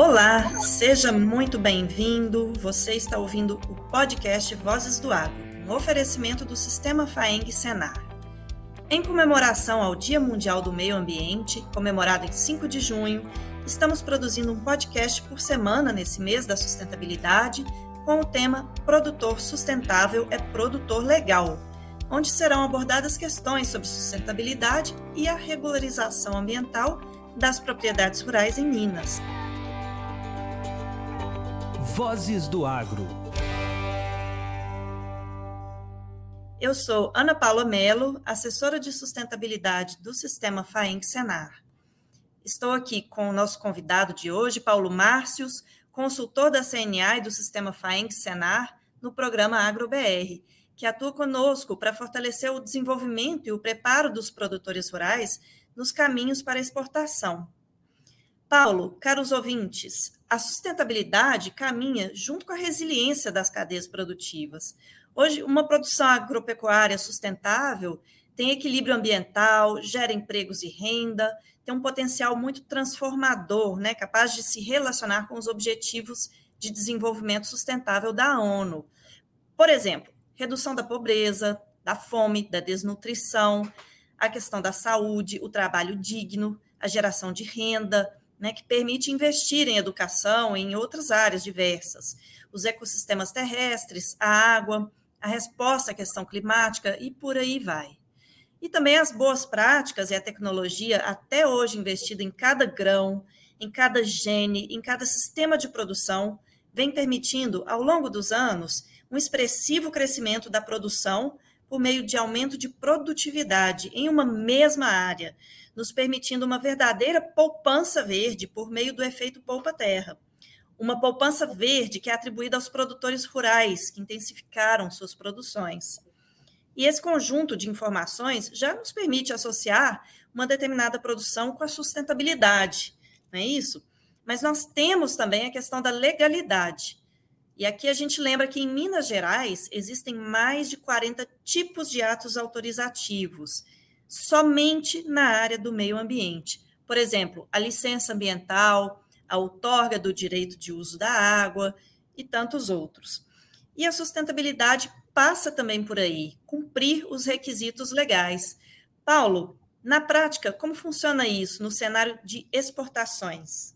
Olá, seja muito bem-vindo. Você está ouvindo o podcast Vozes do Agro, um oferecimento do Sistema FAENG Senar. Em comemoração ao Dia Mundial do Meio Ambiente, comemorado em 5 de junho, estamos produzindo um podcast por semana nesse mês da sustentabilidade com o tema Produtor Sustentável é Produtor Legal, onde serão abordadas questões sobre sustentabilidade e a regularização ambiental das propriedades rurais em Minas Vozes do Agro. Eu sou Ana Paula Melo, assessora de sustentabilidade do Sistema FAENC Senar. Estou aqui com o nosso convidado de hoje, Paulo Márcios, consultor da CNA e do Sistema FAENC Senar no programa AgroBR, que atua conosco para fortalecer o desenvolvimento e o preparo dos produtores rurais nos caminhos para exportação. Paulo, caros ouvintes, a sustentabilidade caminha junto com a resiliência das cadeias produtivas. Hoje, uma produção agropecuária sustentável tem equilíbrio ambiental, gera empregos e renda, tem um potencial muito transformador, né, capaz de se relacionar com os objetivos de desenvolvimento sustentável da ONU. Por exemplo, redução da pobreza, da fome, da desnutrição, a questão da saúde, o trabalho digno, a geração de renda, né, que permite investir em educação em outras áreas diversas, os ecossistemas terrestres, a água, a resposta à questão climática e por aí vai. E também as boas práticas e a tecnologia até hoje investida em cada grão, em cada gene, em cada sistema de produção, vem permitindo, ao longo dos anos, um expressivo crescimento da produção por meio de aumento de produtividade em uma mesma área, nos permitindo uma verdadeira poupança verde por meio do efeito poupa-terra. Uma poupança verde que é atribuída aos produtores rurais, que intensificaram suas produções. E esse conjunto de informações já nos permite associar uma determinada produção com a sustentabilidade, não é isso? Mas nós temos também a questão da legalidade. E aqui a gente lembra que em Minas Gerais existem mais de 40 tipos de atos autorizativos somente na área do meio ambiente. Por exemplo, a licença ambiental, a outorga do direito de uso da água e tantos outros. E a sustentabilidade passa também por aí, cumprir os requisitos legais. Paulo, na prática, como funciona isso no cenário de exportações?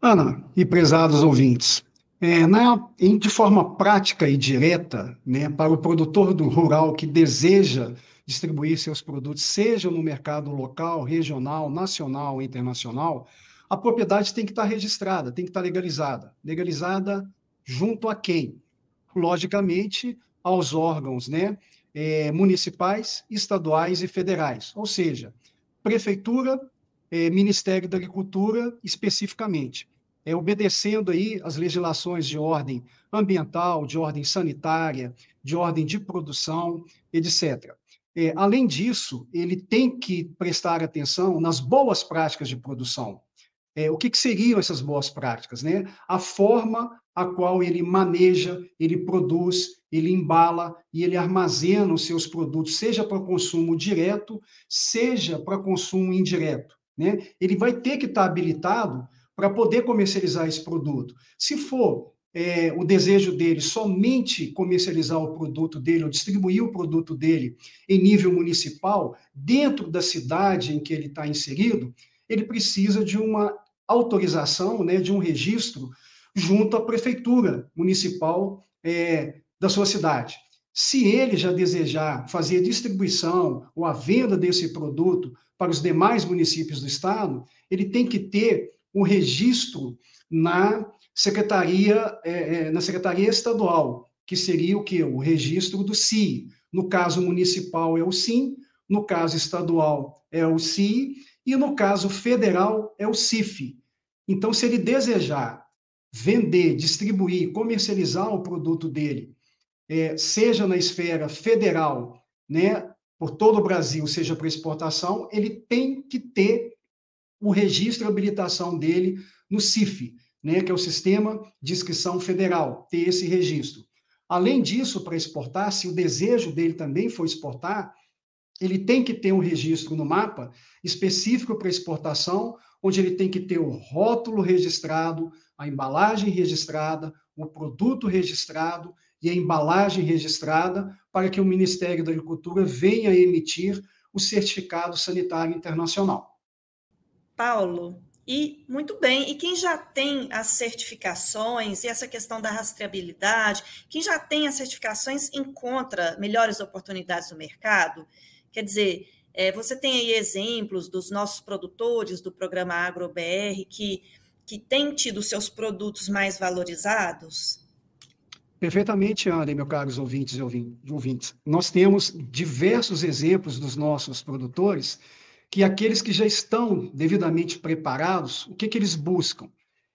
Ana e prezados ouvintes, é, na, de forma prática e direta, né, para o produtor do rural que deseja distribuir seus produtos, seja no mercado local, regional, nacional, internacional, a propriedade tem que estar registrada, tem que estar legalizada. Legalizada junto a quem? Logicamente, aos órgãos né, é, municipais, estaduais e federais, ou seja, prefeitura, é, Ministério da Agricultura, especificamente. É, obedecendo aí as legislações de ordem ambiental, de ordem sanitária, de ordem de produção, etc. É, além disso, ele tem que prestar atenção nas boas práticas de produção. É, o que, que, seriam essas boas práticas? Né? A forma a qual ele maneja, ele produz, ele embala e ele armazena os seus produtos, seja para consumo direto, seja para consumo indireto. Né? Ele vai ter que estar habilitado para poder comercializar esse produto. Se for é, o desejo dele somente comercializar o produto dele ou distribuir o produto dele em nível municipal, dentro da cidade em que ele está inserido, ele precisa de uma autorização, né, de um registro junto à prefeitura municipal é, da sua cidade. Se ele já desejar fazer a distribuição ou a venda desse produto para os demais municípios do estado, ele tem que ter um registro na secretaria, é, é, na secretaria estadual, que seria o que? O registro do CI. No caso municipal é o SIM, no caso estadual é o CI, e no caso federal é o CIF. Então, se ele desejar vender, distribuir, comercializar o produto dele, é, seja na esfera federal, né, por todo o Brasil, seja para exportação, ele tem que ter o registro e habilitação dele no CIF, né, que é o Sistema de Inscrição Federal, ter esse registro. Além disso, para exportar, se o desejo dele também for exportar, ele tem que ter um registro no mapa específico para exportação, onde ele tem que ter o rótulo registrado, a embalagem registrada, o produto registrado e a embalagem registrada, para que o Ministério da Agricultura venha emitir o certificado sanitário internacional. Paulo, e muito bem, e quem já tem as certificações e essa questão da rastreabilidade, quem já tem as certificações encontra melhores oportunidades no mercado? Quer dizer, é, você tem aí exemplos dos nossos produtores do programa AgroBR que, que têm tido seus produtos mais valorizados? Perfeitamente, André, meus caros ouvintes e ouvintes. Nós temos diversos exemplos dos nossos produtores que aqueles que já estão devidamente preparados, o que, que eles buscam?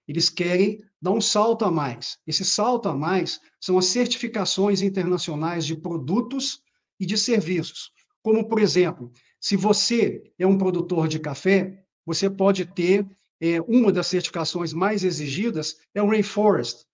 Eles querem dar um salto a mais. Esse salto a mais são as certificações internacionais de produtos e de serviços. Como, por exemplo, se você é um produtor de café, você pode ter é, uma das certificações mais exigidas é o Rainforest.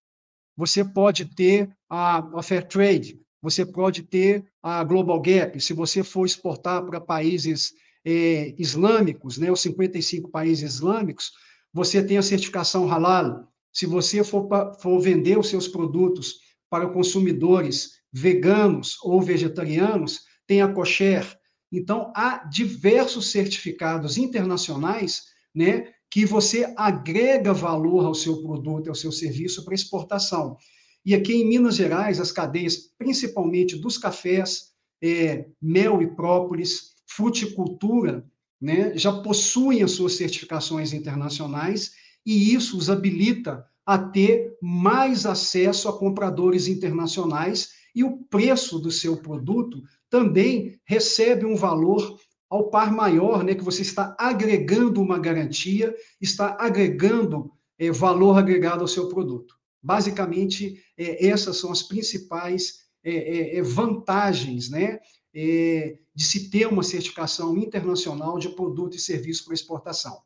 Você pode ter a, a Fair Trade, você pode ter a Global Gap. Se você for exportar para países é, islâmicos, né, os 55 países islâmicos, você tem a certificação Halal. Se você for, for vender os seus produtos para consumidores veganos ou vegetarianos, tem a Kosher. Então, há diversos certificados internacionais né, que você agrega valor ao seu produto, ao seu serviço para exportação. E aqui em Minas Gerais, as cadeias, principalmente dos cafés, é, mel e própolis, fruticultura, né, já possuem as suas certificações internacionais e isso os habilita a ter mais acesso a compradores internacionais e o preço do seu produto também recebe um valor ao par maior, né, que você está agregando uma garantia, está agregando é, valor agregado ao seu produto. Basicamente, é, essas são as principais é, vantagens né, de se ter uma certificação internacional de produto e serviço para exportação.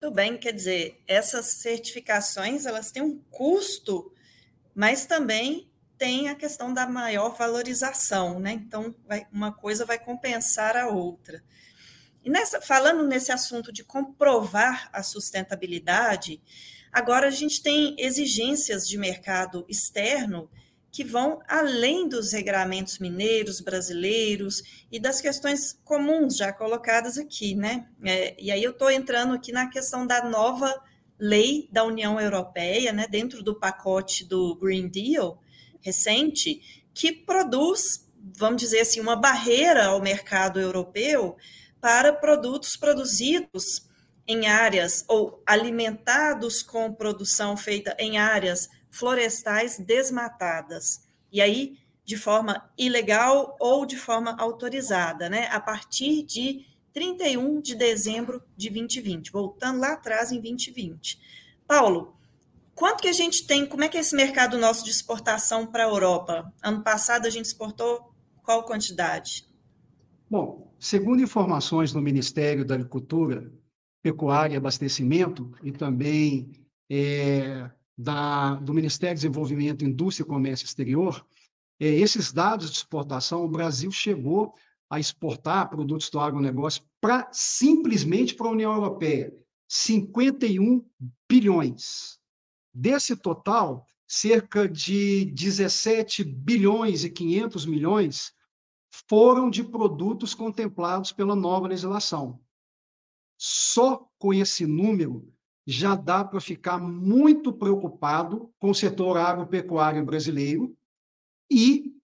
Tudo bem, quer dizer, essas certificações elas têm um custo, mas também tem a questão da maior valorização, né? Então, vai, uma coisa vai compensar a outra. E nessa, falando nesse assunto de comprovar a sustentabilidade, agora a gente tem exigências de mercado externo que vão além dos regramentos mineiros brasileiros e das questões comuns já colocadas aqui, né? É, e aí eu estou entrando aqui na questão da nova lei da União Europeia, né, dentro do pacote do Green Deal, recente que produz, vamos dizer assim, uma barreira ao mercado europeu para produtos produzidos em áreas ou alimentados com produção feita em áreas florestais desmatadas. E aí, de forma ilegal ou de forma autorizada, né? A partir de 31 de dezembro de 2020, voltando lá atrás em 2020. Paulo, Quanto que a gente tem, como é que é esse mercado nosso de exportação para a Europa? Ano passado a gente exportou qual quantidade? Bom, segundo informações do Ministério da Agricultura, Pecuária e Abastecimento e também é, da, do Ministério do Desenvolvimento, Indústria e Comércio Exterior, é, esses dados de exportação, o Brasil chegou a exportar produtos do agronegócio para simplesmente para a União Europeia, 51 bilhões. Desse total, cerca de 17 bilhões e 500 milhões foram de produtos contemplados pela nova legislação. Só com esse número já dá para ficar muito preocupado com o setor agropecuário brasileiro e,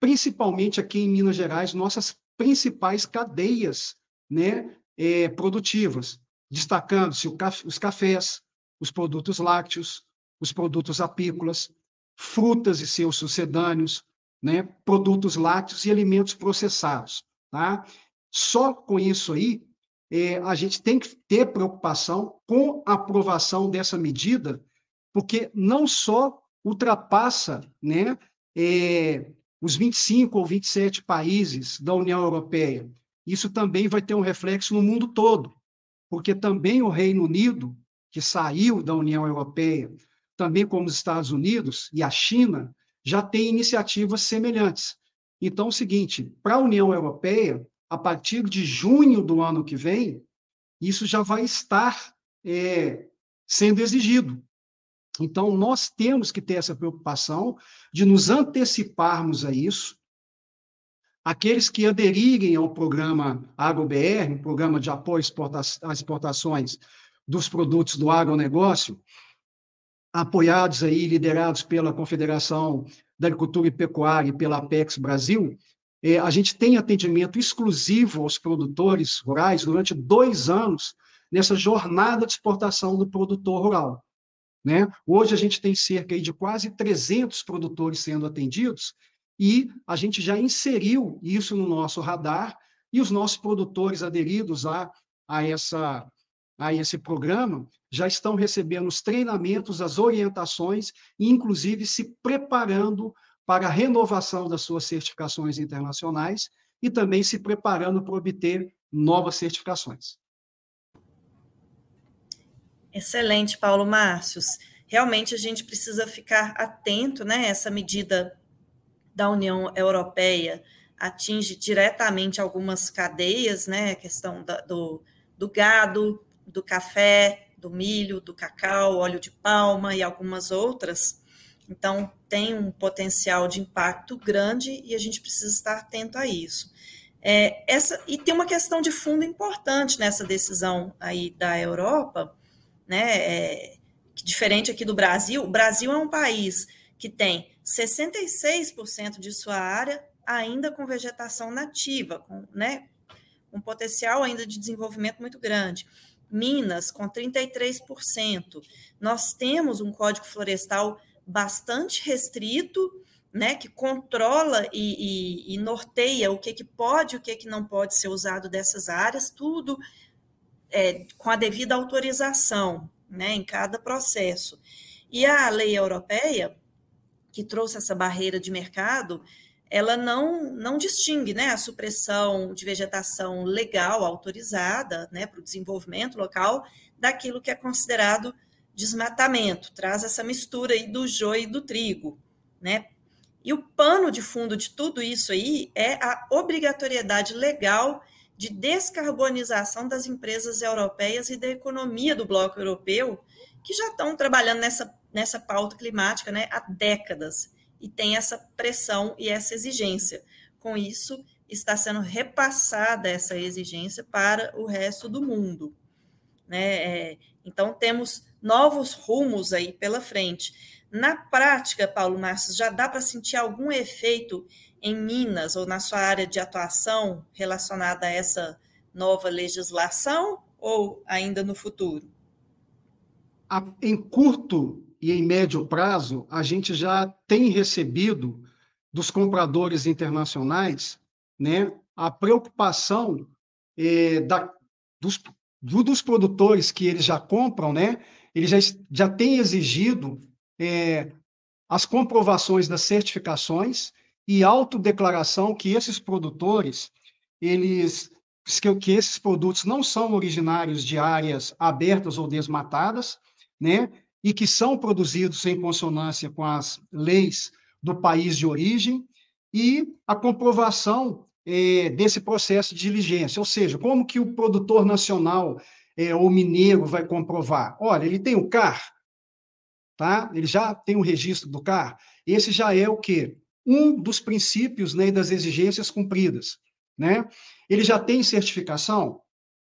principalmente aqui em Minas Gerais, nossas principais cadeias né, é, produtivas, destacando-se os cafés, os produtos lácteos, os produtos apícolas, frutas e seus sucedâneos, né, produtos lácteos e alimentos processados. Tá? Só com isso aí, é, a gente tem que ter preocupação com a aprovação dessa medida, porque não só ultrapassa né, é, os 25 ou 27 países da União Europeia, isso também vai ter um reflexo no mundo todo, porque também o Reino Unido que saiu da União Europeia, também como os Estados Unidos e a China, já têm iniciativas semelhantes. Então, é o seguinte, para a União Europeia, a partir de junho do ano que vem, isso já vai estar é, sendo exigido. Então, nós temos que ter essa preocupação de nos anteciparmos a isso. Aqueles que aderirem ao programa AgroBR, um programa de apoio às exportações dos produtos do agronegócio, apoiados aí, liderados pela Confederação da Agricultura e Pecuária e pela Apex Brasil, é, a gente tem atendimento exclusivo aos produtores rurais durante dois anos nessa jornada de exportação do produtor rural. Né? Hoje a gente tem cerca de quase 300 produtores sendo atendidos e a gente já inseriu isso no nosso radar e os nossos produtores aderidos a, a, essa, a esse programa já estão recebendo os treinamentos, as orientações e, inclusive, se preparando para a renovação das suas certificações internacionais e também se preparando para obter novas certificações. Excelente, Paulo Márcios. Realmente a gente precisa ficar atento, né? Essa medida da União Europeia atinge diretamente algumas cadeias, né? A questão da, do, do gado, do café, do milho, do cacau, óleo de palma e algumas outras. Então, tem um potencial de impacto grande e a gente precisa estar atento a isso. É, essa, e tem uma questão de fundo importante nessa decisão aí da Europa, né? É, diferente aqui do Brasil, o Brasil é um país que tem 66% de sua área ainda com vegetação nativa, com, né, um potencial ainda de desenvolvimento muito grande. Minas, com 33%. Nós temos um código florestal bastante restrito, né, que controla e, e, e norteia o que, que pode e o que, que não pode ser usado dessas áreas, tudo é, com a devida autorização né, em cada processo. E a lei europeia, que trouxe essa barreira de mercado, ela não, não distingue né, a supressão de vegetação legal autorizada né, para o desenvolvimento local daquilo que é considerado desmatamento, traz essa mistura aí do joio e do trigo. Né? E o pano de fundo de tudo isso aí é a obrigatoriedade legal de descarbonização das empresas europeias e da economia do bloco europeu, que já estão trabalhando nessa, nessa pauta climática né, há décadas e tem essa pressão e essa exigência. Com isso, está sendo repassada essa exigência para o resto do mundo. Né? É, então, temos novos rumos aí pela frente. Na prática, Paulo Márcio, já dá para sentir algum efeito em Minas ou na sua área de atuação relacionada a essa nova legislação ou ainda no futuro? Em curto e em médio prazo, a gente já tem recebido dos compradores internacionais né, a preocupação eh, da, dos, dos produtores que eles já compram, né, eles já, já têm exigido eh, as comprovações das certificações e autodeclaração que esses produtores, eles que, que esses produtos não são originários de áreas abertas ou desmatadas, né? E que são produzidos em consonância com as leis do país de origem e a comprovação é, desse processo de diligência, ou seja, como que o produtor nacional é, ou mineiro vai comprovar? Olha, ele tem o CAR, tá? Ele já tem o registro do CAR. Esse já é o quê? um dos princípios né, das exigências cumpridas. Né? Ele já tem certificação,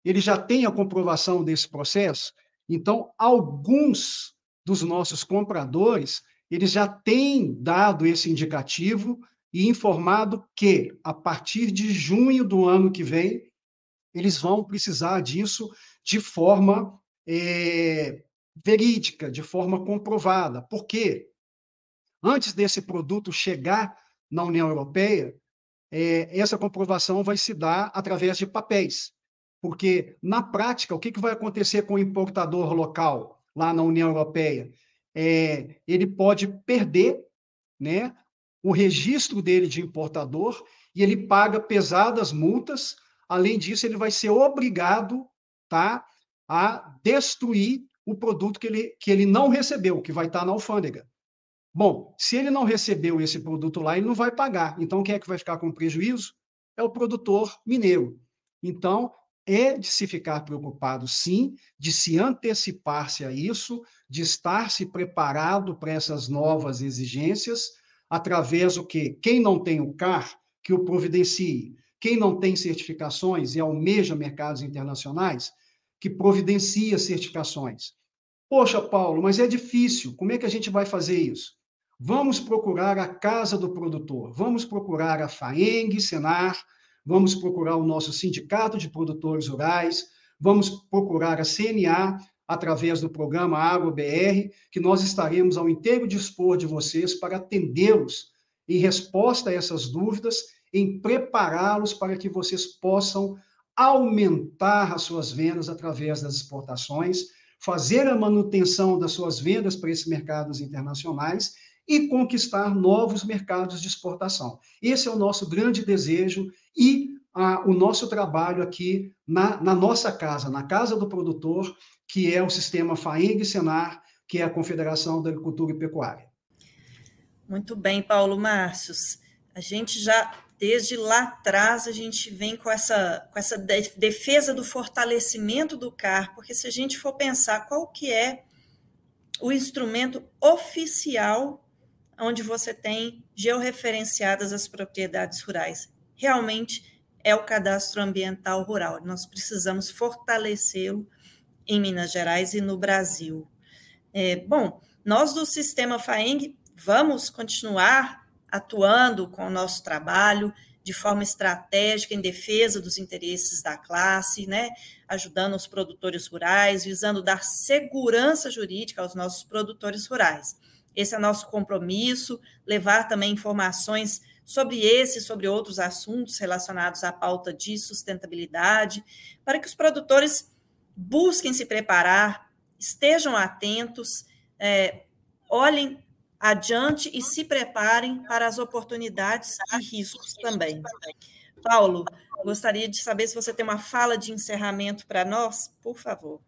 ele já tem a comprovação desse processo. Então, alguns dos nossos compradores, eles já têm dado esse indicativo e informado que, a partir de junho do ano que vem, eles vão precisar disso de forma é, verídica, de forma comprovada. Por quê? Antes desse produto chegar na União Europeia, é, essa comprovação vai se dar através de papéis. Porque, na prática, o que, que vai acontecer com o importador local lá na União Europeia? É, ele pode perder né, o registro dele de importador e ele paga pesadas multas. Além disso, ele vai ser obrigado tá, a destruir o produto que ele, que ele não recebeu, que vai estar na alfândega. Bom, se ele não recebeu esse produto lá, ele não vai pagar. Então, quem é que vai ficar com prejuízo? É o produtor mineiro. Então, é de se ficar preocupado, sim, de se antecipar-se a isso, de estar se preparado para essas novas exigências, através do que quem não tem o CAR, que o providencie. Quem não tem certificações e almeja mercados internacionais, que providencia certificações. Poxa, Paulo, mas é difícil. Como é que a gente vai fazer isso? Vamos procurar a casa do produtor, vamos procurar a FAENG, Senar, vamos procurar o nosso sindicato de produtores rurais, vamos procurar a CNA através do programa AgroBR, que nós estaremos ao inteiro dispor de vocês para atendê-los em resposta a essas dúvidas, em prepará-los para que vocês possam aumentar as suas vendas através das exportações, fazer a manutenção das suas vendas para esses mercados internacionais e conquistar novos mercados de exportação. Esse é o nosso grande desejo e ah, o nosso trabalho aqui na, na, nossa casa, na casa do produtor, que é o sistema FAENG Senar, que é a Confederação da Agricultura e Pecuária. Muito bem, Paulo Márcios. A gente já, desde lá atrás, a gente vem com essa, com essa defesa do fortalecimento do CAR, porque se a gente for pensar qual que é o instrumento oficial onde você tem georreferenciadas as propriedades rurais. Realmente é o cadastro ambiental rural. Nós precisamos fortalecê-lo em Minas Gerais e no Brasil. É, bom, nós do Sistema FAENG vamos continuar atuando com o nosso trabalho de forma estratégica em defesa dos interesses da classe, né, ajudando os produtores rurais, visando dar segurança jurídica aos nossos produtores rurais. Esse é nosso compromisso, levar também informações sobre esse e sobre outros assuntos relacionados à pauta de sustentabilidade, para que os produtores busquem se preparar, estejam atentos, é, olhem adiante e se preparem para as oportunidades e riscos também. Paulo, gostaria de saber se você tem uma fala de encerramento para nós, por favor.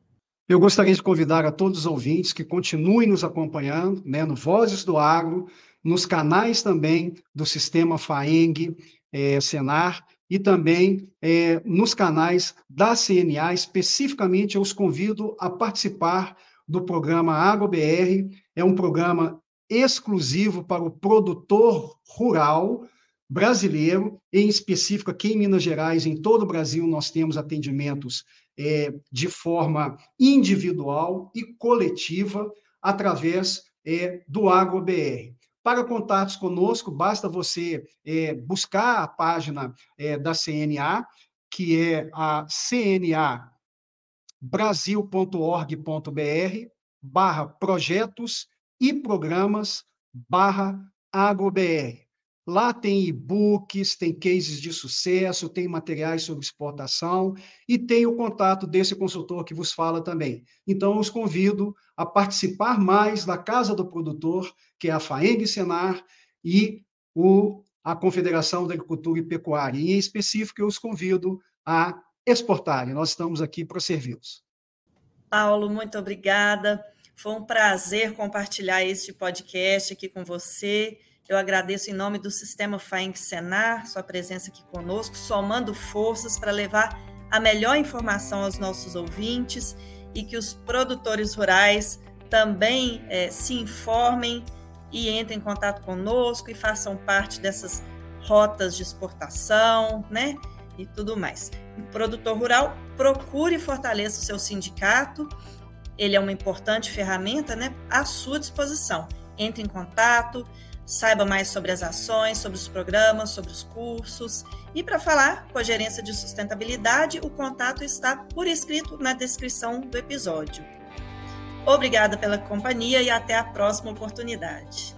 Eu gostaria de convidar a todos os ouvintes que continuem nos acompanhando né, no Vozes do Agro, nos canais também do Sistema FAENG, é, Senar, e também é, nos canais da CNA. Especificamente, eu os convido a participar do programa AgroBR. É um programa exclusivo para o produtor rural brasileiro, em específico aqui em Minas Gerais, em todo o Brasil, nós temos atendimentos é, de forma individual e coletiva através é, do AgroBR. Para contatos conosco, basta você é, buscar a página é, da CNA, que é a cnabrasil.org.br barra projetos e programas barra agrobr. Lá tem e-books, tem cases de sucesso, tem materiais sobre exportação e tem o contato desse consultor que vos fala também. Então, os convido a participar mais da Casa do Produtor, que é a FAENG Senar e o, a Confederação da Agricultura e Pecuária. Em específico, eu os convido a exportarem. Nós estamos aqui para servi-los. Paulo, muito obrigada. Foi um prazer compartilhar este podcast aqui com você. Eu agradeço em nome do Sistema FAENC Senar sua presença aqui conosco, somando forças para levar a melhor informação aos nossos ouvintes e que os produtores rurais também é, se informem e entrem em contato conosco e façam parte dessas rotas de exportação, né? E tudo mais. O produtor rural procure e fortaleça o seu sindicato. Ele é uma importante ferramenta, né? À sua disposição. Entre em contato, Saiba mais sobre as ações, sobre os programas, sobre os cursos. E para falar com a gerência de sustentabilidade, o contato está por escrito na descrição do episódio. Obrigada pela companhia e até a próxima oportunidade.